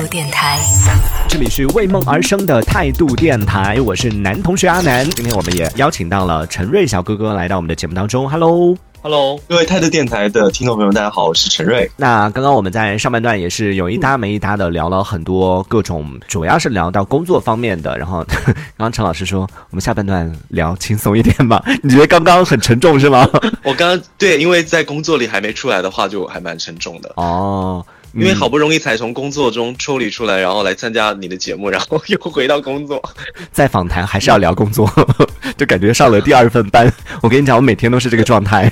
度电台，这里是为梦而生的态度电台，我是男同学阿南。今天我们也邀请到了陈瑞小哥哥来到我们的节目当中。Hello。Hello，各位态度电台的听众朋友们，大家好，我是陈瑞。那刚刚我们在上半段也是有一搭没一搭的聊了很多各种，主要是聊到工作方面的。然后刚 刚陈老师说，我们下半段聊轻松一点吧。你觉得刚刚很沉重是吗？我刚刚对，因为在工作里还没出来的话，就还蛮沉重的。哦，因为好不容易才从工作中抽离出来，然后来参加你的节目，然后又回到工作。在访谈还是要聊工作，就感觉上了第二份班。我跟你讲，我每天都是这个状态。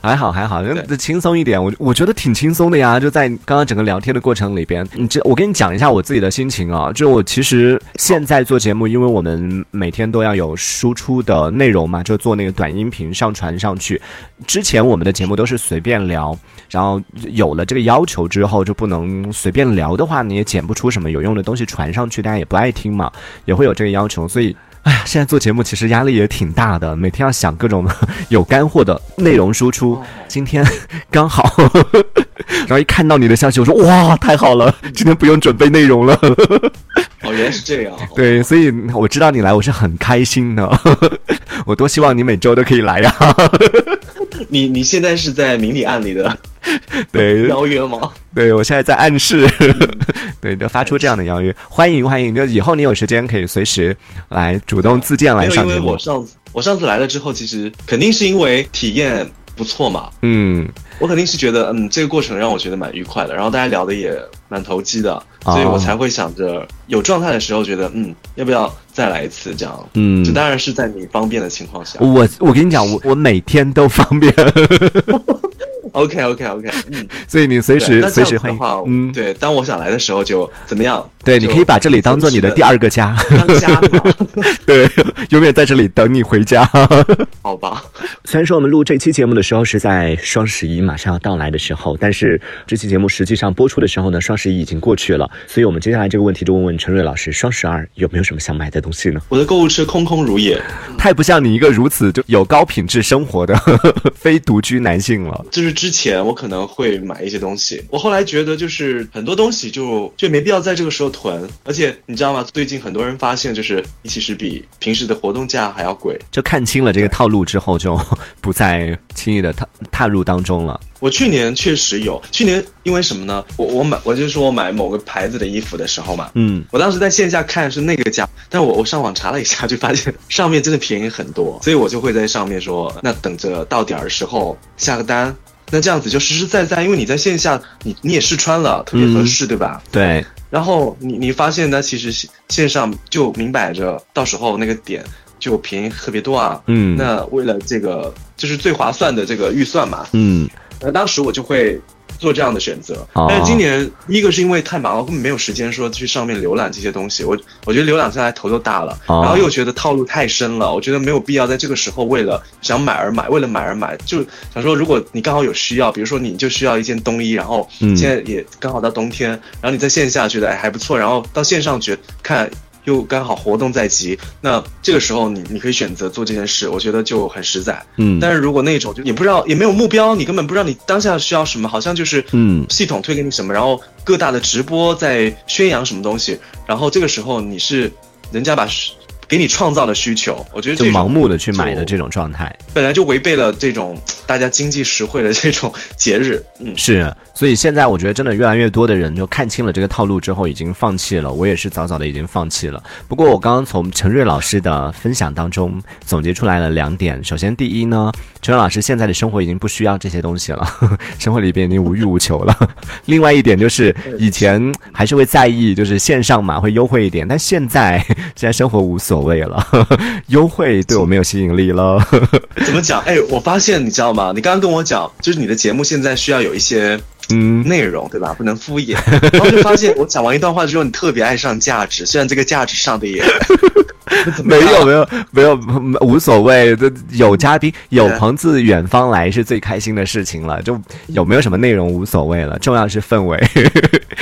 还好 还好，那轻松一点。我我觉得挺轻松的呀。就在刚刚整个聊天的过程里边，你这我跟你讲一下我自己的心情啊。就我其实现在做节目，因为我们每天都要有输出的内容嘛，就做那个短音频上传上去。之前我们的节目都是随便聊，然后有了这个要求之后，就不能随便聊的话，你也剪不出什么有用的东西传上去，大家也不爱听嘛，也会有这个要求，所以。哎呀，现在做节目其实压力也挺大的，每天要想各种 有干货的内容输出。今天刚好，然后一看到你的消息，我说哇，太好了，今天不用准备内容了。哦，原来是这样。对，所以我知道你来，我是很开心的。我多希望你每周都可以来 呀。你你现在是在明里暗里的 对邀约吗？对，我现在在暗示，对，就发出这样的邀约，欢迎欢迎，就以后你有时间可以随时来主动自荐来上节目。我上次我上次来了之后，其实肯定是因为体验不错嘛。嗯，我肯定是觉得，嗯，这个过程让我觉得蛮愉快的，然后大家聊的也蛮投机的，哦所以我才会想着有状态的时候，觉得，嗯，要不要再来一次这样？嗯这当然是在你方便的情况下。我我跟你讲，我我每天都方便。OK OK OK，嗯，所以你随时随时欢迎。嗯，对，当我想来的时候就怎么样？对，你可以把这里当做你的第二个家，当家嘛，对，永远在这里等你回家。好吧？虽然说我们录这期节目的时候是在双十一马上要到来的时候，但是这期节目实际上播出的时候呢，双十一已经过去了，所以我们接下来这个问题就问问陈瑞老师，双十二有没有什么想买的东西呢？我的购物车空空如也，太不像你一个如此就有高品质生活的 非独居男性了。就是之前我可能会买一些东西，我后来觉得就是很多东西就就没必要在这个时候囤，而且你知道吗？最近很多人发现就是其实比平时的活动价还要贵。就看清了这个套路之后，就 不再轻易的踏踏入当中了。我去年确实有，去年因为什么呢？我我买，我就说我买某个牌子的衣服的时候嘛，嗯，我当时在线下看是那个价，但我我上网查了一下，就发现上面真的便宜很多，所以我就会在上面说，那等着到点儿的时候下个单，那这样子就实实在在，因为你在线下你你也试穿了，特别合适，对吧？对，然后你你发现呢，其实线线上就明摆着，到时候那个点就便宜特别多啊。嗯。那为了这个就是最划算的这个预算嘛，嗯，那当时我就会做这样的选择。哦但是今年一个是因为太忙了，根本没有时间说去上面浏览这些东西。我我觉得浏览下来头都大了，哦然后又觉得套路太深了，我觉得没有必要在这个时候为了想买而买，为了买而买，就想说如果你刚好有需要，比如说你就需要一件冬衣，然后嗯现在也刚好到冬天，然后你在线下觉得哎还不错，然后到线上觉看。又刚好活动在即，那这个时候你你可以选择做这件事，我觉得就很实在。嗯但是如果那种就也不知道也没有目标，你根本不知道你当下需要什么，好像就是嗯系统推给你什么，然后各大的直播在宣扬什么东西，然后这个时候你是人家把需给你创造的需求，我觉得就盲目的去买的这种状态。本来就违背了这种大家经济实惠的这种节日，嗯，是，所以现在我觉得真的越来越多的人就看清了这个套路之后，已经放弃了。我也是早早的已经放弃了。不过我刚刚从陈瑞老师的分享当中总结出来了两点。首先，第一呢，陈瑞老师现在的生活已经不需要这些东西了，呵 呵生活里边已经无欲无求了。另外一点就是以前还是会在意，就是线上嘛会优惠一点，但现在 现在生活无所谓了，优惠对我没有吸引力了。怎么讲？哎，我发现你知道吗？你刚刚跟我讲，就是你的节目现在需要有一些嗯，内容，对吧？不能敷衍。然后就发现我讲完一段话之后，你特别爱上价值，虽然这个价值上的也没有没有没有无所谓，这有嘉宾有朋自远方来是最开心的事情了，就有没有什么内容无所谓了，重要是氛围。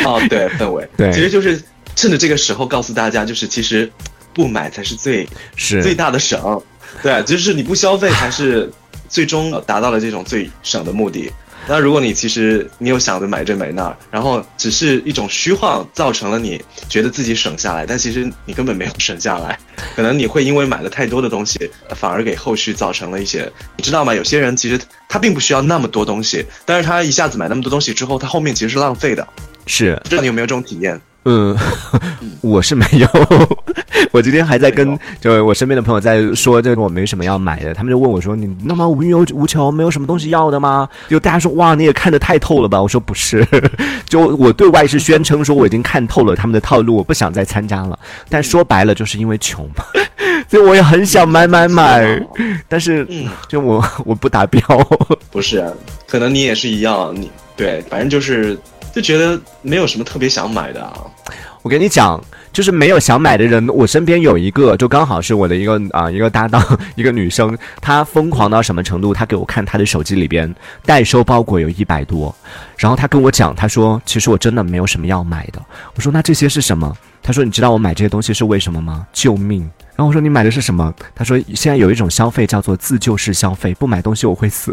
哦，对氛围，对其实就是趁着这个时候告诉大家，就是其实不买才是最是最，大的省，对，就是你不消费才是最终呃达到了这种最省的目的。那如果你其实你有想着买这买那，然后只是一种虚晃，造成了你觉得自己省下来，但其实你根本没有省下来，可能你会因为买了太多的东西，反而给后续造成了一些，你知道吗？有些人其实他并不需要那么多东西，但是他一下子买那么多东西之后，他后面其实是浪费的。是，不知道你有没有这种体验？嗯，我是没有。我今天还在跟就我身边的朋友在说，这个我没什么要买的。他们就问我说：“你那么无欲无求，没有什么东西要的吗？”就大家说：“哇，你也看得太透了吧？”我说：“不是，就我对外是宣称说我已经看透了他们的套路，我不想再参加了。但说白了，就是因为穷嘛，所以我也很想买买买，但是就我我不达标。不是，可能你也是一样，你对，反正就是。就觉得没有什么特别想买的啊。我跟你讲，就是没有想买的人。我身边有一个，就刚好是我的一个啊一个搭档，一个女生，她疯狂到什么程度？她给我看她的手机里边代收包裹有一百多，然后她跟我讲，她说其实我真的没有什么要买的。我说那这些是什么？她说你知道我买这些东西是为什么吗？救命！然后我说你买的是什么？他说现在有一种消费叫做自救式消费，不买东西我会死。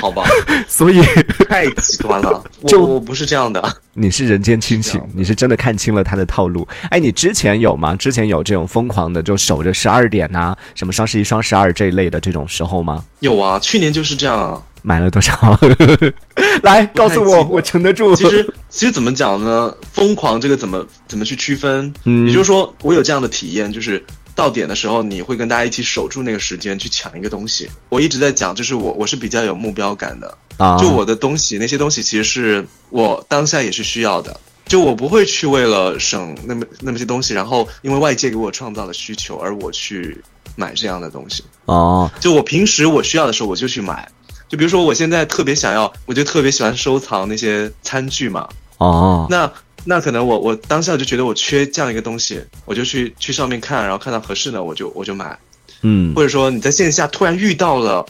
好吧，所以 太极端了。就我不是这样的，你是人间清醒，你是真的看清了他的套路。哎，你之前有吗？之前有这种疯狂的，就守着十二点呐，什么双十一、双十二这一类的这种时候吗？有啊，去年就是这样啊。买了多少？来告诉我，我撑得住。其实，其实怎么讲呢？疯狂这个怎么怎么去区分？嗯，也就是说，我有这样的体验，就是。到点的时候，你会跟大家一起守住那个时间去抢一个东西。我一直在讲，就是我我是比较有目标感的啊，就我的东西那些东西其实是我当下也是需要的，就我不会去为了省那么那么些东西，然后因为外界给我创造了需求而我去买这样的东西哦。就我平时我需要的时候我就去买，就比如说我现在特别想要，我就特别喜欢收藏那些餐具嘛哦，那。那可能我我当下就觉得我缺这样一个东西，我就去去上面看，然后看到合适的我就我就买，嗯，或者说你在线下突然遇到了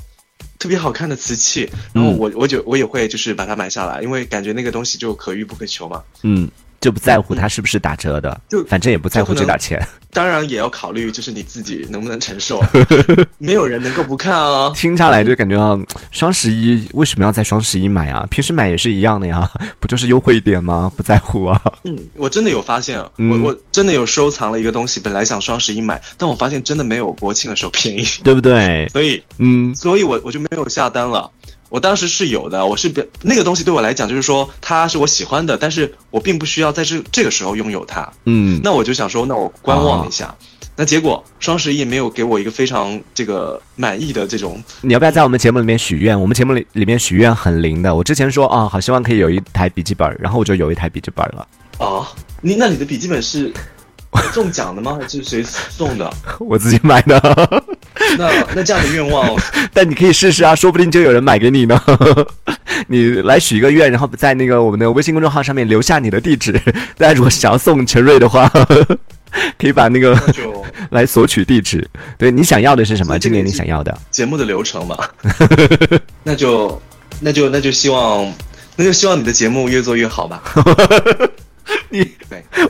特别好看的瓷器，然后我我就我也会就是把它买下来，因为感觉那个东西就可遇不可求嘛，嗯。就不在乎它是不是打折的，就反正也不在乎这点钱。当然也要考虑，就是你自己能不能承受。没有人能够不看啊。听下来就感觉啊，双十一为什么要在双十一买啊？平时买也是一样的呀，不就是优惠一点吗？不在乎啊。嗯，我真的有发现，我我真的有收藏了一个东西，本来想双十一买，但我发现真的没有国庆的时候便宜，对不对？所以，嗯，所以我我就没有下单了。我当时是有的，我是那个东西对我来讲，就是说它是我喜欢的，但是我并不需要在这这个时候拥有它。嗯，那我就想说，那我观望一下。那结果双十一没有给我一个非常这个满意的这种。你要不要在我们节目里面许愿？我们节目里里面许愿很灵的。我之前说啊，好希望可以有一台笔记本，然后我就有一台笔记本了。哦，你那你的笔记本是中奖的吗？还是谁送的？我自己买的。那那这样的愿望，但你可以试试啊，说不定就有人买给你呢。你来许一个愿，然后在那个我们的微信公众号上面留下你的地址。大家如果想要送陈瑞的话，可以把那个来索取地址。对你想要的是什么？今年你想要的节目的流程嘛？那就那就那就希望那就希望你的节目越做越好吧。你，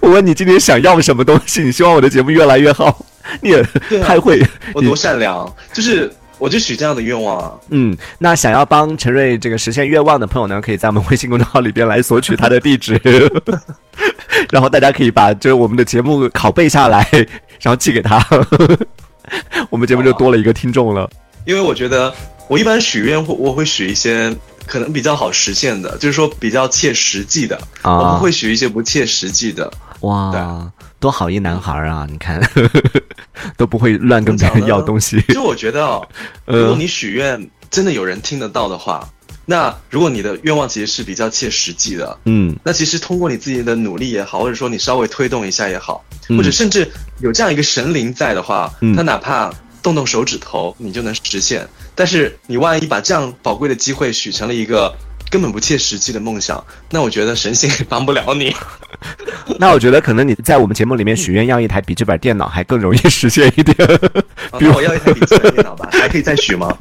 我问你今年想要什么东西？你希望我的节目越来越好？你也太会，我多善良，就是我就许这样的愿望啊。嗯，那想要帮陈瑞这个实现愿望的朋友呢，可以在我们微信公众号里边来索取他的地址，然后大家可以把就是我们的节目拷贝下来，然后寄给他，我们节目就多了一个听众了。因为我觉得我一般许愿会我会许一些可能比较好实现的，就是说比较切实际的，我不会许一些不切实际的。哇。多好一男孩啊！你看，都不会乱跟别人要东西。就我觉得哦，如果你许愿真的有人听得到的话，那如果你的愿望其实是比较切实际的，嗯，那其实通过你自己的努力也好，或者说你稍微推动一下也好，或者甚至有这样一个神灵在的话，他哪怕动动手指头，你就能实现。但是你万一把这样宝贵的机会许成了一个。根本不切实际的梦想，那我觉得神仙也帮不了你。那我觉得可能你在我们节目里面许愿要一台笔记本电脑还更容易实现一点。比如我要一台笔记本电脑吧，还可以再许吗？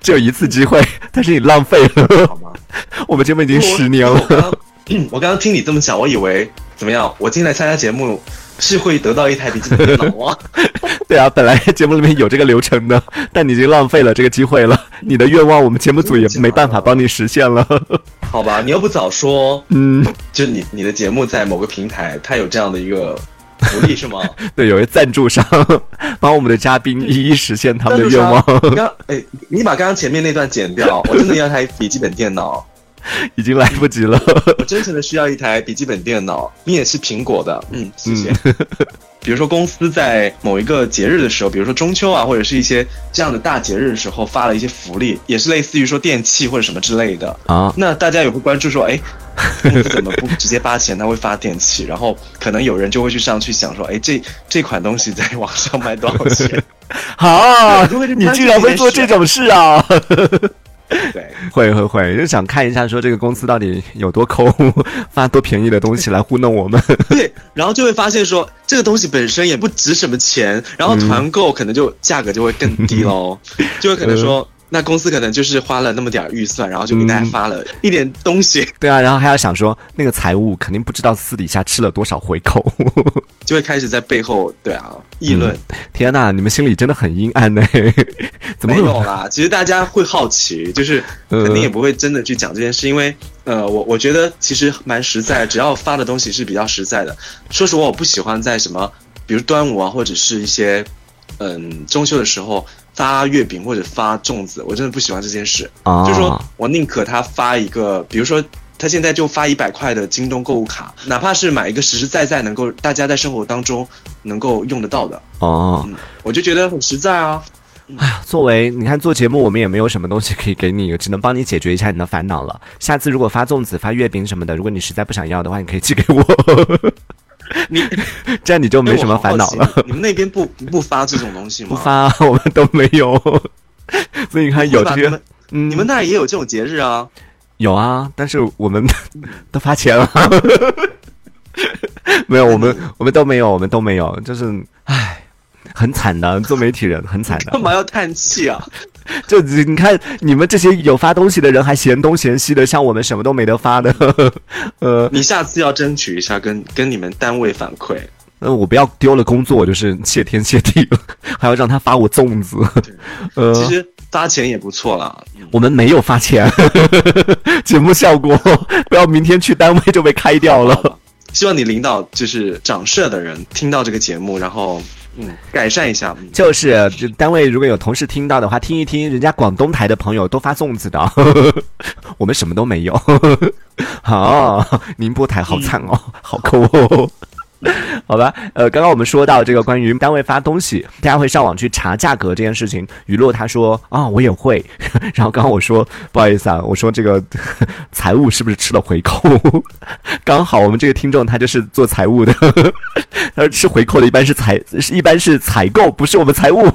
只有一次机会，但是你浪费了。好吗？我们节目已经十年了。我刚刚听你这么讲，我以为怎么样？我进来参加节目是会得到一台笔记本电脑吗？对啊，本来节目里面有这个流程的，但你已经浪费了这个机会了。你的愿望，我们节目组也没办法帮你实现了。好吧，你又不早说，嗯，就你你的节目在某个平台，它有这样的一个福利是吗？对，有一赞助商帮我们的嘉宾一一实现他们的愿望。你刚哎，你把刚刚前面那段剪掉，我真的要台笔记本电脑，已经来不及了。我真诚的需要一台笔记本电脑，你也是苹果的，嗯，谢谢。比如说公司在某一个节日的时候，比如说中秋啊，或者是一些这样的大节日的时候，发了一些福利，也是类似于说电器或者什么之类的啊。那大家也会关注说，哎，公司怎么不直接发钱，他会发电器？然后可能有人就会去上去想说，哎，这这款东西在网上卖多少钱？好，你居然会做这种事啊！对，会会会，就想看一下，说这个公司到底有多抠，发多便宜的东西来糊弄我们。对，然后就会发现说，这个东西本身也不值什么钱，然后团购可能就价格就会更低喽，就会可能说。那公司可能就是花了那么点预算，然后就给大家发了一点东西。对啊，然后还要想说，那个财务肯定不知道私底下吃了多少回扣，就会开始在背后对啊议论。天呐，你们心里真的很阴暗呢？怎么没有啦？其实大家会好奇，就是肯定也不会真的去讲这件事，因为呃，我我觉得其实蛮实在，只要发的东西是比较实在的。说实话，我不喜欢在什么，比如端午啊，或者是一些嗯中秋的时候。发月饼或者发粽子，我真的不喜欢这件事。啊，就是说我宁可他发一个，比如说他现在就发一百块的京东购物卡，哪怕是买一个实实在在能够大家在生活当中能够用得到的。哦，我就觉得很实在啊。哎呀，作为你看做节目，我们也没有什么东西可以给你，只能帮你解决一下你的烦恼了。下次如果发粽子、发月饼什么的，如果你实在不想要的话，你可以寄给我。你这样你就没什么烦恼了。你们那边不不发这种东西吗？不发，我们都没有。所以你看，有这些，你们那也有这种节日啊？有啊，但是我们 都发钱了。没有，我们我们都没有，我们都没有，就是唉，很惨的，做媒体人很惨的。干嘛要叹气啊？就你看，你们这些有发东西的人还嫌东嫌西的，像我们什么都没得发的。呃，你下次要争取一下，跟跟你们单位反馈。呃，我不要丢了工作，就是谢天谢地了，还要让他发我粽子。呃，其实发钱也不错啦。我们没有发钱，节目效果，不要明天去单位就被开掉了。希望你领导就是掌事的人听到这个节目，然后。嗯，改善一下，就是单位如果有同事听到的话，听一听，人家广东台的朋友都发粽子的，我们什么都没有。好，宁波台好惨哦，好抠哦。好吧，呃，刚刚我们说到这个关于单位发东西，大家会上网去查价格这件事情。雨落他说啊，我也会。然后刚刚我说不好意思啊，我说这个 财务是不是吃了回扣？刚好我们这个听众他就是做财务的，他说吃回扣的一般是采，一般是采购，不是我们财务，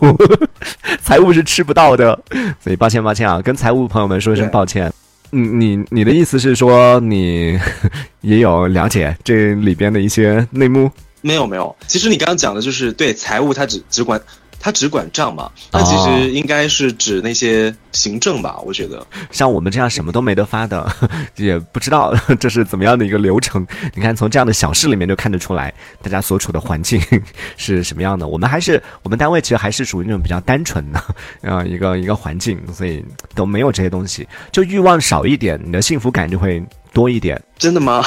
财务是吃不到的。所以抱歉抱歉啊，跟财务朋友们说一声抱歉。你你你的意思是说你 也有了解这里边的一些内幕？没有没有，其实你刚刚讲的就是对财务，他只只管。他只管账嘛？那其实应该是指那些行政吧？我觉得像我们这样什么都没得发的，也不知道 这是怎么样的一个流程。你看，从这样的小事里面就看得出来，大家所处的环境 是什么样的。我们还是我们单位其实还是属于那种比较单纯的呃一个一个环境，所以都没有这些东西，就欲望少一点，你的幸福感就会多一点。真的吗？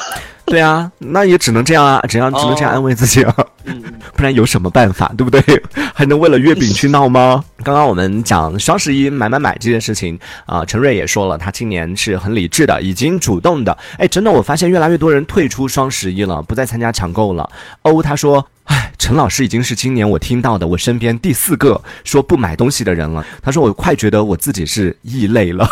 对啊，那也只能这样啊，只要只能这样安慰自己啊，不然有什么办法，对不对？还能为了月饼去闹吗？刚刚我们讲双十一买买买这件事情啊，陈瑞也说了，他今年是很理智的，已经主动的。哎，真的，我发现越来越多人退出双十一了，不再参加抢购了。欧他说，哎，陈老师已经是今年我听到的我身边第四个说不买东西的人了。他说我快觉得我自己是异类了。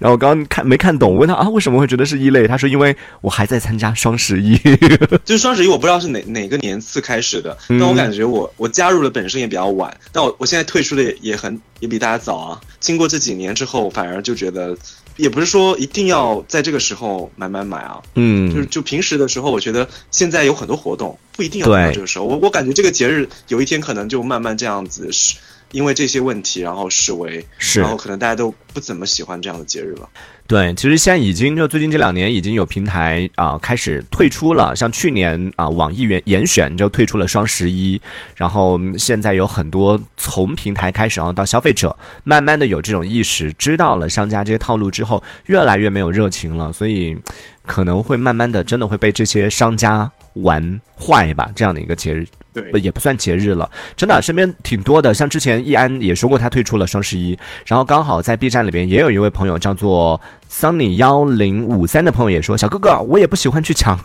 然后我刚刚看没看懂，我问他啊，为什么会觉得是异类？他说因为我还在参加双十一，就是双十一，我不知道是哪哪个年次开始的，但我感觉我我加入的本身也比较晚，但我我现在退出的也也很也比大家早啊。经过这几年之后，反而就觉得，也不是说一定要在这个时候买买买啊，嗯，就是就平时的时候，我觉得现在有很多活动，不一定要到这个时候。我我感觉这个节日有一天可能就慢慢这样子是。因为这些问题然后视为，是然后可能大家都不怎么喜欢这样的节日了。对，其实现在已经就最近这两年已经有平台啊、开始退出了，像去年啊、网易严严选就退出了双十一，然后嗯现在有很多从平台开始，然后到消费者，慢慢的有这种意识，知道了商家这些套路之后，越来越没有热情了，所以可能会慢慢的真的会被这些商家玩坏吧，这样的一个节日。对也不算节日了，真的身边挺多的。像之前易安也说过，他退出了双十一，然后刚好在 B 站里边也有一位朋友叫做 Sunny 幺零五三的朋友也说，小哥哥，我也不喜欢去抢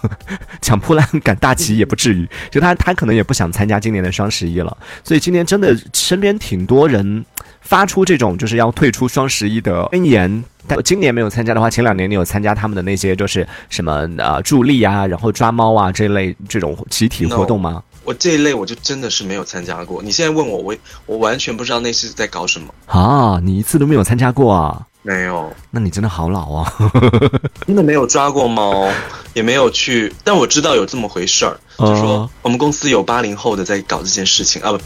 抢破烂赶大集，也不至于，就他他可能也不想参加今年的双十一了。所以今年真的身边挺多人发出这种就是要退出双十一的宣言。但今年没有参加的话，前两年你有参加他们的那些就是什么呃助力啊，然后抓猫啊这类这种集体活动吗？我这一类我就真的是没有参加过。你现在问我，我我完全不知道那是在搞什么。啊，你一次都没有参加过啊？没有，那你真的好老啊！真的没有抓过猫，也没有去，但我知道有这么回事儿。就说哦我们公司有八零后的在搞这件事情啊，不，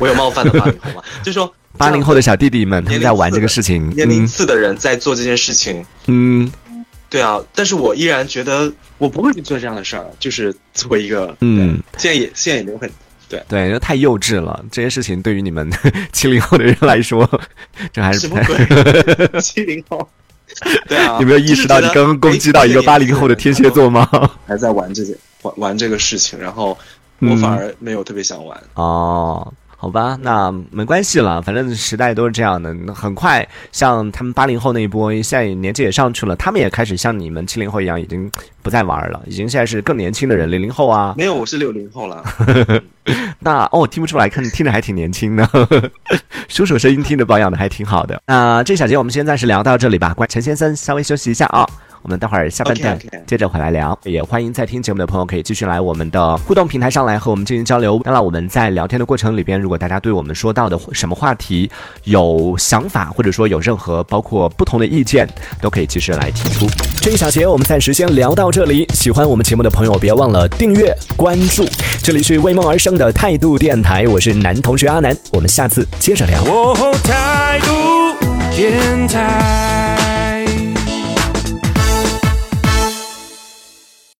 我有冒犯的八零后吗？就说八零后的小弟弟们他们在玩这个事情，年龄嗯次的人在做这件事情。嗯对啊，但是我依然觉得我不会去做这样的事儿，就是作为一个嗯，现在也现在也没有很对，就太幼稚了。这些事情对于你们 七零后的人来说，这还是什不太。么鬼七零后。对啊，有没有意识到你刚刚攻击到一个八零后的天蝎座吗？还在玩这些玩玩这个事情，然后我嗯反而没有特别想玩。哦，好吧，那没关系了，反正时代都是这样的。很快，像他们八零后那一波，现在年纪也上去了，他们也开始像你们七零后一样，已经不再玩了，已经现在是更年轻的人，零零后啊。没有，我是六零后了。那哦，听不出来，看听着还挺年轻的，叔叔声音听着保养的还挺好的。那这小节我们先暂时聊到这里吧，关陈先生稍微休息一下啊。我们待会儿下半段接着回来聊，也欢迎在听节目的朋友可以继续来我们的互动平台上来和我们进行交流。当然，我们在聊天的过程里边，如果大家对我们说到的什么话题有想法，或者说有任何包括不同的意见，都可以及时来提出。这一小节我们暂时先聊到这里，喜欢我们节目的朋友别忘了订阅关注。这里是为梦而生的态度电台，我是男同学阿南，我们下次接着聊。哦，态度电台。